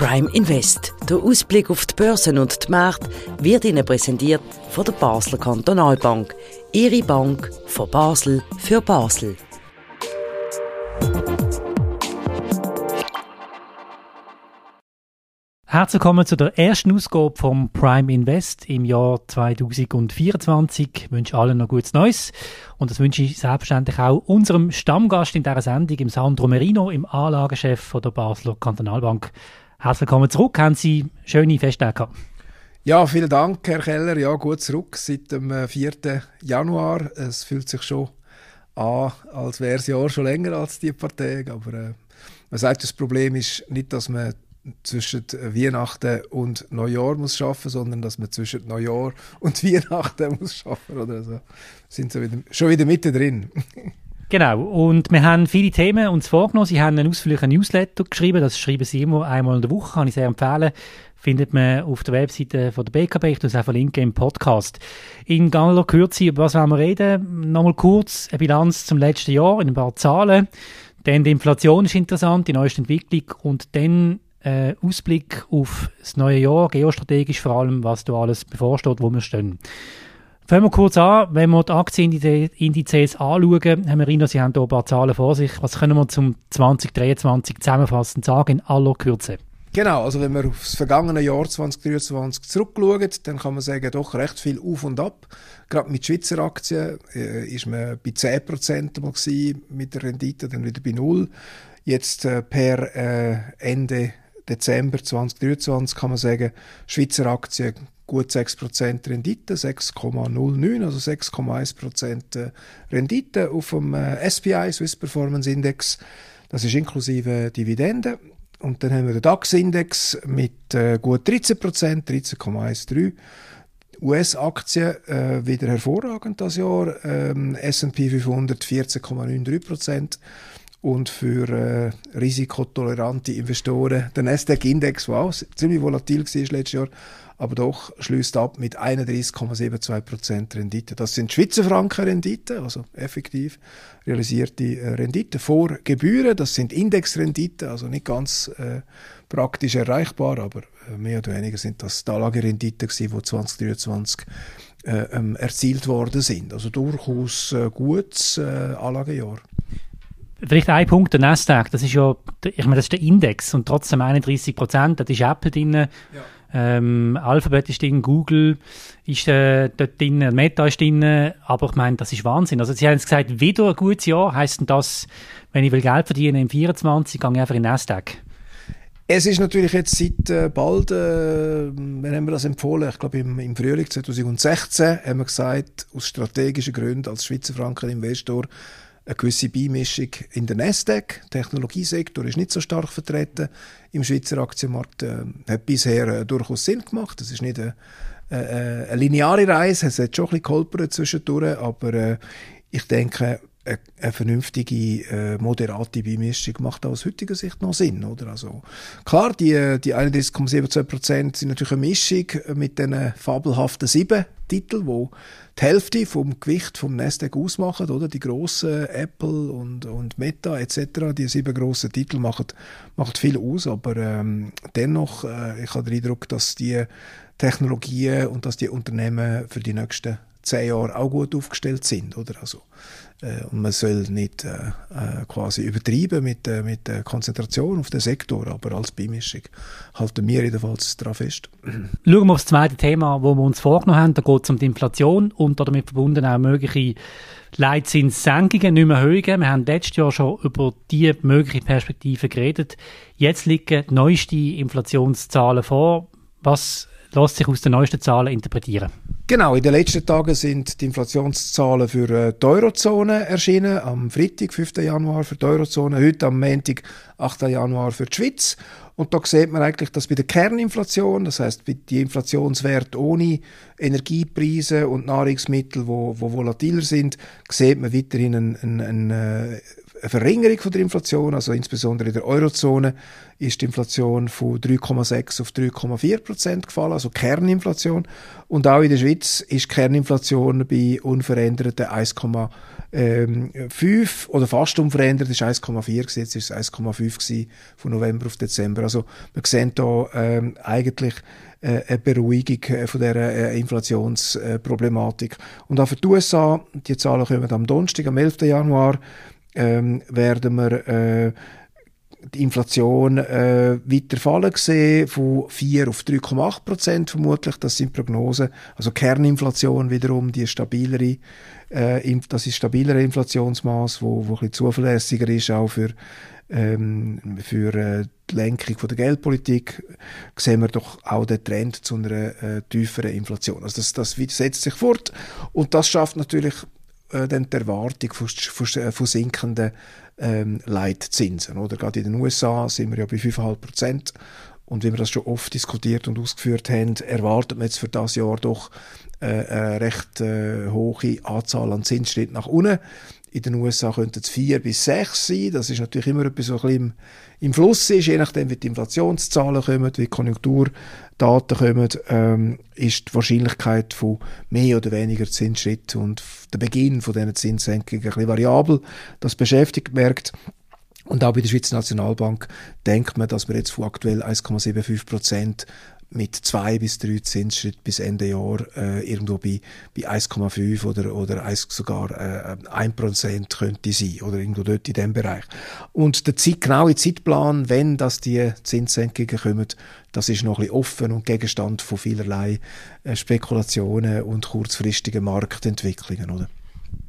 Prime Invest. Der Ausblick auf die Börsen und die Märkte wird Ihnen präsentiert von der Basler Kantonalbank. Ihre Bank von Basel für Basel. Herzlich willkommen zu der ersten Ausgabe vom Prime Invest im Jahr 2024. Ich wünsche allen noch gutes Neues und das wünsche ich selbstverständlich auch unserem Stammgast in dieser Sendung, im Sandro Merino, im Anlagechef von der Basler Kantonalbank. Herzlich willkommen zurück. Haben Sie schöne Festtage gehabt? Ja, vielen Dank, Herr Keller. Ja, gut zurück seit dem 4. Äh, Januar. Es fühlt sich schon an, als wäre es ja schon länger als die paar Tage. Aber äh, man sagt, das Problem ist nicht, dass man zwischen Weihnachten und Neujahr muss schaffen, sondern dass man zwischen Neujahr und Weihnachten muss schaffen oder so. Sind so wieder, schon wieder mittendrin. Genau, und wir haben viele Themen uns vorgenommen. Sie haben einen ausführlichen Newsletter geschrieben, das schreiben Sie immer einmal in der Woche, kann ich sehr empfehlen. Findet man auf der Webseite von der BKB, ich tue es auch verlinken im Podcast. In aller Kürze, über was wollen wir reden? Nochmal kurz eine Bilanz zum letzten Jahr in ein paar Zahlen. Dann die Inflation ist interessant, die neueste Entwicklung und dann äh, Ausblick auf das neue Jahr, geostrategisch vor allem, was da alles bevorsteht, wo wir stehen. Fangen wir kurz an, wenn wir die Aktienindizes anschauen, Herr Merino, Sie haben hier ein paar Zahlen vor sich. Was können wir zum 2023 zusammenfassend sagen in aller Kürze? Genau, also wenn wir auf das vergangene Jahr 2023 zurückschauen, dann kann man sagen, doch recht viel auf und ab. Gerade mit Schweizer Aktien äh, man bei 10% mal mit der Rendite, dann wieder bei null. Jetzt äh, per äh, Ende Dezember 2023 kann man sagen, Schweizer Aktien gut 6% Rendite, 6,09, also 6,1% äh, Rendite auf dem äh, SPI, Swiss Performance Index. Das ist inklusive Dividende. Und dann haben wir den DAX-Index mit äh, gut 13%, 13,13. US-Aktien äh, wieder hervorragend das Jahr. Ähm, S&P 500 14,93% und für äh, risikotolerante Investoren der Nasdaq-Index, der auch ziemlich volatil war letztes Jahr, aber doch schließt ab mit 31,72% Rendite. Das sind Schweizer Franken Rendite, also effektiv realisierte äh, Rendite vor Gebühren. Das sind Indexrendite, also nicht ganz äh, praktisch erreichbar, aber äh, mehr oder weniger sind das die Anlagerendite die 2023 äh, ähm, erzielt worden sind. Also durchaus äh, gutes äh, Anlagejahr. Vielleicht ein Punkt, der Nasdaq, das ist ja, ich meine, das ist der Index und trotzdem 31 Prozent, da ist Apple drin, ja. ähm, Alphabet ist drin, Google ist äh, dort drin, Meta ist drin, aber ich meine, das ist Wahnsinn. Also sie haben jetzt gesagt, wieder ein gutes Jahr, heisst denn das, wenn ich will Geld verdienen im 24, gehe ich einfach in Nasdaq? Es ist natürlich jetzt seit äh, bald, äh, wann haben wir das empfohlen? Ich glaube im, im Frühling 2016 haben wir gesagt, aus strategischen Gründen als Schweizer Franken-Investor eine gewisse Beimischung in der Nasdaq. Der Technologiesektor ist nicht so stark vertreten im Schweizer Aktienmarkt. Äh, hat bisher äh, durchaus Sinn gemacht. Das ist nicht eine, äh, äh eine lineare Reise. Es hat schon ein bisschen geholpert zwischendurch, aber äh, ich denke, äh, eine vernünftige, moderate Beimischung macht aus heutiger Sicht noch Sinn. Oder? Also, klar, die, die 31,72% sind natürlich eine Mischung mit diesen fabelhaften 7 Titel, wo die Hälfte vom Gewicht vom Nasdaq ausmachen, oder? Die grossen Apple und, und Meta etc., die sieben grossen Titel machen, machen viel aus, aber ähm, dennoch, äh, ich habe den Eindruck, dass die Technologien und dass die Unternehmen für die nächsten zehn Jahre auch gut aufgestellt sind, oder? Also, äh, und man soll nicht äh, äh, quasi übertreiben mit, äh, mit der Konzentration auf den Sektor, aber als Beimischung halten wir jedenfalls daran fest. Schauen wir auf das zweite Thema, das wir uns vorgenommen haben. Da geht es um die Inflation und damit verbunden auch mögliche Leitzinssenkungen, nicht mehr Erhöhungen. Wir haben letztes Jahr schon über die mögliche Perspektive geredet. Jetzt liegen neueste Inflationszahlen vor. Was lässt sich aus den neuesten Zahlen interpretieren? Genau, in den letzten Tagen sind die Inflationszahlen für äh, die Eurozone erschienen. Am Freitag, 5. Januar für die Eurozone, heute am Montag, 8. Januar für die Schweiz. Und da sieht man eigentlich, dass bei der Kerninflation, das heißt bei die Inflationswert ohne Energiepreise und Nahrungsmittel, wo, wo volatiler sind, sieht man weiterhin einen, einen, einen, äh, Verringerung von der Inflation, also insbesondere in der Eurozone ist die Inflation von 3,6 auf 3,4 Prozent gefallen, also Kerninflation. Und auch in der Schweiz ist Kerninflation bei unveränderten 1,4 ähm, 5 oder fast unverändert, ist 1,4 jetzt ist es 1,5 von November auf Dezember. Also wir sehen da ähm, eigentlich äh, eine Beruhigung äh, von der äh, Inflationsproblematik. Und auch für die USA, die Zahlen kommen am Donnerstag, am 11. Januar, ähm, werden wir äh, die Inflation äh, weiter fallen gesehen, von 4 auf 3,8 Prozent vermutlich. Das sind Prognosen. Also Kerninflation wiederum, die stabilere, äh, das ist stabilere Inflationsmaß, wo, wo ein bisschen zuverlässiger ist auch für ähm, für äh, die Lenkung von der Geldpolitik sehen wir doch auch den Trend zu einer äh, tieferen Inflation. Also das, das setzt sich fort und das schafft natürlich äh, dann die Erwartung von, von, von sinkenden ähm, Leitzinsen. Oder? Gerade in den USA sind wir ja bei 5,5 Prozent. Und wie wir das schon oft diskutiert und ausgeführt haben, erwartet man jetzt für das Jahr doch äh, eine recht äh, hohe Anzahl an Zinsschritten nach unten. In den USA könnten es vier bis sechs sein. Das ist natürlich immer etwas, was ein bisschen im, im Fluss ist, je nachdem, wie die Inflationszahlen kommen, wie die Konjunkturdaten kommen, ähm, ist die Wahrscheinlichkeit von mehr oder weniger Zinsschritten und der Beginn von diesen Zinssenkungen ein bisschen variabel. Das beschäftigt merkt. Und auch bei der Schweizer Nationalbank denkt man, dass wir jetzt von aktuell 1,75 Prozent mit zwei bis drei Zinsschritt bis Ende Jahr äh, irgendwo bei, bei 1,5 oder, oder 1, sogar äh, 1 Prozent könnte sein oder irgendwo dort in dem Bereich. Und der Zeit, genaue Zeitplan, wenn das die Zinssenkungen kommen, das ist noch ein bisschen offen und Gegenstand von vielerlei äh, Spekulationen und kurzfristigen Marktentwicklungen, oder?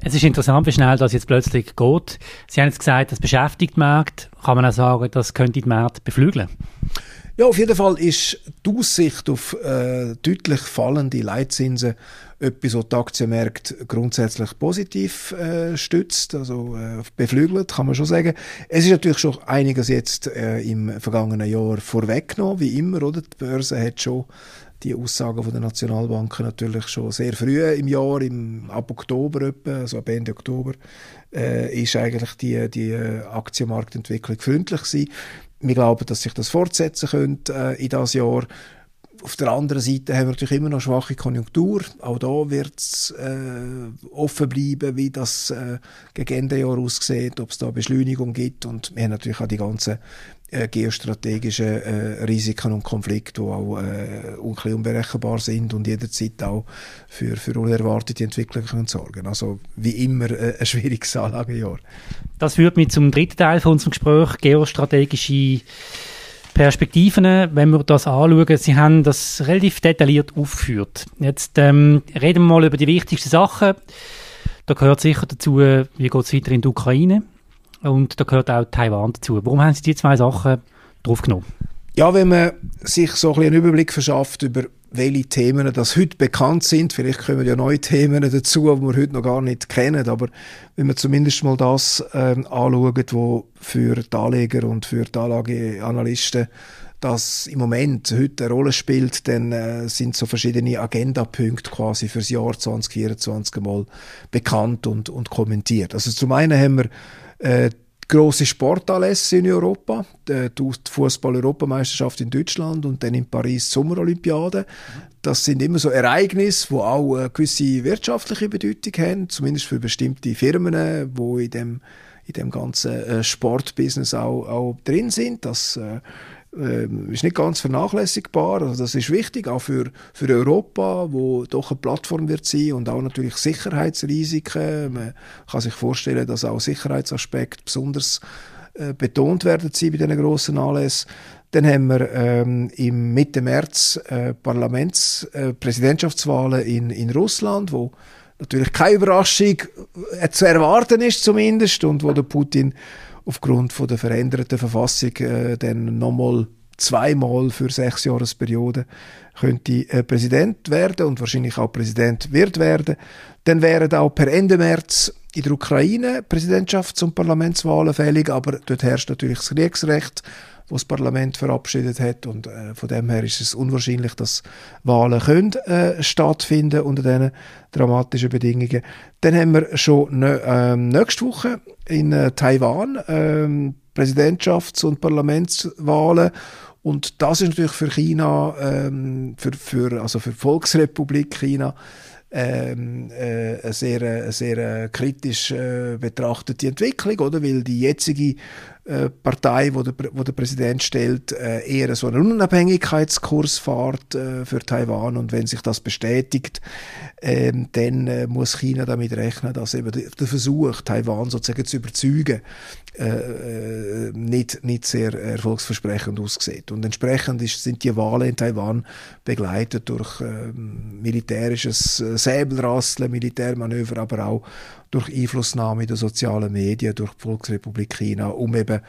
Es ist interessant, wie schnell das jetzt plötzlich geht. Sie haben jetzt gesagt, das beschäftigt den Markt. Kann man auch sagen, das könnte den Markt beflügeln? Ja, auf jeden Fall ist die Aussicht auf äh, deutlich fallende Leitzinsen etwas, was die Aktienmärkte grundsätzlich positiv äh, stützt, also äh, beflügelt, kann man schon sagen. Es ist natürlich schon einiges jetzt äh, im vergangenen Jahr vorweggenommen, wie immer, oder? Die Börse hat schon die Aussagen von der Nationalbanken natürlich schon sehr früh im Jahr, im, ab Oktober etwa, also ab Ende Oktober, äh, ist eigentlich die, die Aktienmarktentwicklung freundlich gewesen. Wir glauben, dass sich das fortsetzen könnte äh, in das Jahr. Auf der anderen Seite haben wir natürlich immer noch schwache Konjunktur. Auch da wird es äh, offen bleiben, wie das äh, gegen Ende Jahr aussieht, ob es da Beschleunigung gibt. Und wir haben natürlich auch die ganzen äh, geostrategischen äh, Risiken und Konflikte, die auch äh, un unberechenbar sind und jederzeit auch für, für unerwartete Entwicklungen sorgen Also wie immer äh, ein schwieriges Anlagejahr. Das führt mich zum dritten Teil von unserem Gespräch, geostrategische Perspektiven, wenn wir das anschauen, Sie haben das relativ detailliert aufgeführt. Jetzt ähm, reden wir mal über die wichtigsten Sachen. Da gehört sicher dazu, wie geht es weiter in die Ukraine? Und da gehört auch Taiwan dazu. Warum haben Sie die zwei Sachen draufgenommen? Ja, wenn man sich so ein einen Überblick verschafft über welche Themen das heute bekannt sind, vielleicht kommen ja neue Themen dazu, die wir heute noch gar nicht kennen, aber wenn man zumindest mal das ähm, anschaut, was für die Anleger und für die Anlageanalysten das im Moment heute eine Rolle spielt, dann äh, sind so verschiedene Agendapunkte quasi fürs Jahr 2024 mal bekannt und, und kommentiert. Also zum einen haben wir äh, große Sportanlässe in Europa, die, die Fußball-Europameisterschaft in Deutschland und dann in Paris Sommerolympiade. Das sind immer so Ereignisse, die auch eine gewisse wirtschaftliche Bedeutung haben, zumindest für bestimmte Firmen, die in dem in dem ganzen äh, Sportbusiness auch, auch drin sind. Das äh, äh, ist nicht ganz vernachlässigbar. Also das ist wichtig, auch für, für Europa, wo doch eine Plattform wird sein und auch natürlich Sicherheitsrisiken. Man kann sich vorstellen, dass auch Sicherheitsaspekte besonders äh, betont werden sie bei diesen grossen Anlässen. Dann haben wir ähm, im Mitte März äh, Parlaments-, äh, Präsidentschaftswahlen in, in Russland, wo natürlich keine Überraschung äh, zu erwarten ist zumindest und wo der Putin aufgrund von der veränderten Verfassung äh, dann nochmal zweimal für sechs Jahresperiode könnte äh, Präsident werden und wahrscheinlich auch Präsident wird werden. Dann wären auch per Ende März in der Ukraine Präsidentschafts- und Parlamentswahlen fällig, aber dort herrscht natürlich das Kriegsrecht wo das Parlament verabschiedet hat und äh, von dem her ist es unwahrscheinlich, dass Wahlen können äh, stattfinden unter diesen dramatischen Bedingungen. Dann haben wir schon ne, äh, nächste Woche in äh, Taiwan äh, Präsidentschafts- und Parlamentswahlen und das ist natürlich für China, ähm, für, für, also für die Volksrepublik China, ähm, äh, eine sehr, sehr kritisch äh, betrachtete Entwicklung, oder? Weil die jetzige äh, Partei, wo der, wo der Präsident stellt, äh, eher so einen Unabhängigkeitskurs fährt äh, für Taiwan und wenn sich das bestätigt, ähm, dann äh, muss China damit rechnen, dass eben der, Versuch, Taiwan sozusagen zu überzeugen, nicht, nicht sehr erfolgsversprechend aussieht. Und entsprechend ist, sind die Wahlen in Taiwan begleitet durch äh, militärisches Säbelrasseln, Militärmanöver, aber auch durch Einflussnahme in den sozialen Medien, durch die Volksrepublik China, um eben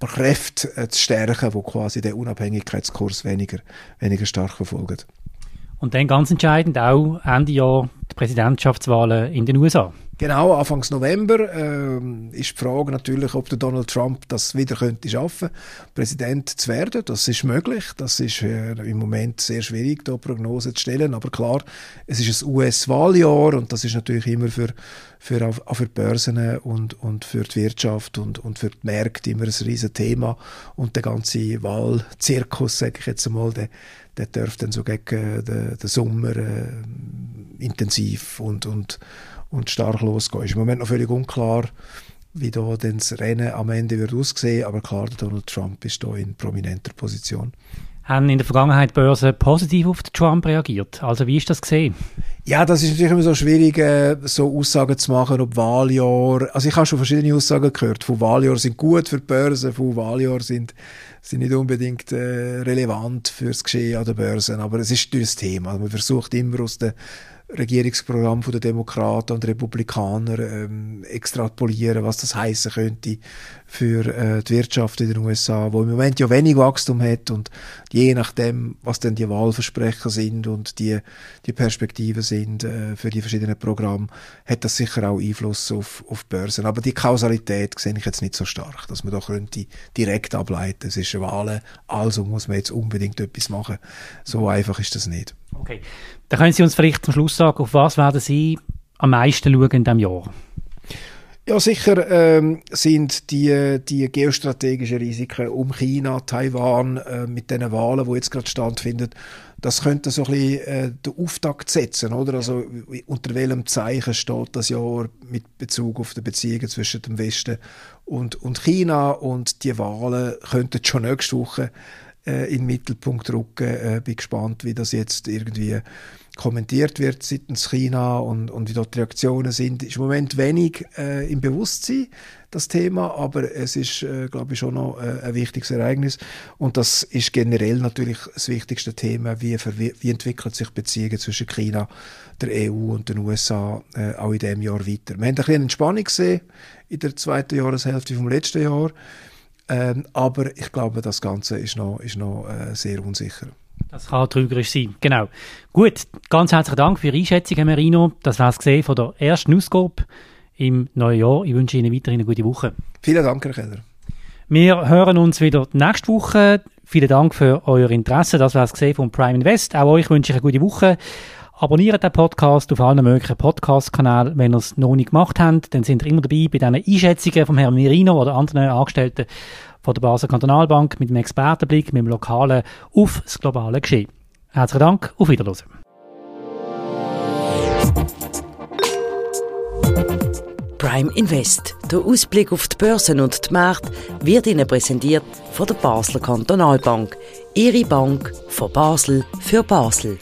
Kräfte äh, zu stärken, die quasi den Unabhängigkeitskurs weniger, weniger stark verfolgen. Und dann ganz entscheidend auch Ende Jahr die Präsidentschaftswahlen in den USA. Genau, Anfangs November ähm, ist die Frage natürlich, ob der Donald Trump das wieder könnte schaffen, Präsident zu werden. Das ist möglich. Das ist äh, im Moment sehr schwierig, da Prognosen zu stellen. Aber klar, es ist ein US-Wahljahr und das ist natürlich immer für für auch für die Börsen und, und für die Wirtschaft und, und für die Märkte immer ein riesen Thema und der ganze Wahlzirkus, sage ich jetzt einmal, der, der dürfte dann so gegen den, den Sommer äh, intensiv und, und und stark losgehen. Ist im Moment noch völlig unklar, wie da denn das Rennen am Ende wird aussehen, aber klar, Donald Trump ist da in prominenter Position. Haben in der Vergangenheit Börsen positiv auf Trump reagiert? Also wie ist das gesehen? Ja, das ist natürlich immer so schwierig, äh, so Aussagen zu machen, ob Wahljahr, also ich habe schon verschiedene Aussagen gehört, von Wahljahr sind gut für die Börse, von Wahljahr sind, sind nicht unbedingt äh, relevant fürs Geschehen an der Börse, aber es ist das Thema. Man versucht immer aus der Regierungsprogramm der Demokraten und Republikaner ähm, extrapolieren, was das heißen könnte für äh, die Wirtschaft in den USA, wo im Moment ja wenig Wachstum hat und je nachdem, was denn die Wahlversprechen sind und die, die Perspektiven sind äh, für die verschiedenen Programme, hat das sicher auch Einfluss auf, auf Börsen. Aber die Kausalität sehe ich jetzt nicht so stark, dass man da könnte direkt ableiten, es ist eine Wahl, also muss man jetzt unbedingt etwas machen. So einfach ist das nicht. Okay. Dann können Sie uns vielleicht zum Schluss sagen, auf was werden Sie am meisten schauen in diesem Jahr? Ja, sicher ähm, sind die, die geostrategischen Risiken um China, Taiwan, äh, mit den Wahlen, die jetzt gerade stattfinden, das könnte so ein bisschen äh, den Auftakt setzen, oder? Also unter welchem Zeichen steht das Jahr mit Bezug auf die Beziehungen zwischen dem Westen und, und China und die Wahlen könnten schon nächste Woche äh, in den Mittelpunkt rücken. Äh, bin gespannt, wie das jetzt irgendwie kommentiert wird seitens China und, und wie dort die Reaktionen sind. Ist im Moment wenig äh, im Bewusstsein, das Thema, aber es ist, äh, glaube ich, schon noch äh, ein wichtiges Ereignis. Und das ist generell natürlich das wichtigste Thema, wie, wie, entwickelt sich Beziehungen zwischen China, der EU und den USA äh, auch in diesem Jahr weiter. Wir haben ein bisschen Entspannung gesehen in der zweiten Jahreshälfte vom letzten Jahr. Ähm, aber ich glaube, das Ganze ist noch, ist noch äh, sehr unsicher. Das kann trügerisch sein, genau. Gut, ganz herzlichen Dank für Ihre Einschätzung, Herr Merino. Das war es von der ersten Ausgabe im neuen Jahr. Ich wünsche Ihnen weiterhin eine gute Woche. Vielen Dank, Herr Keller. Wir hören uns wieder nächste Woche. Vielen Dank für euer Interesse. Das war es von Prime Invest. Auch euch wünsche ich eine gute Woche. Abonniert den Podcast auf allen möglichen Podcast-Kanälen, wenn ihr es noch nicht gemacht habt. Dann sind ihr immer dabei bei diesen Einschätzungen von Herrn Merino oder anderen Angestellten von der Basel Kantonalbank mit einem Expertenblick, mit dem Lokalen auf das globale Geschehen. Herzlichen Dank, auf Wiedersehen. Prime Invest. Der Ausblick auf die Börsen und die Märkte wird Ihnen präsentiert von der Basler Kantonalbank. Ihre Bank von Basel für Basel.